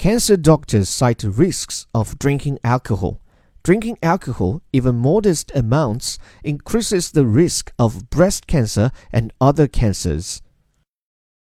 Cancer doctors cite risks of drinking alcohol. Drinking alcohol, even modest amounts, increases the risk of breast cancer and other cancers.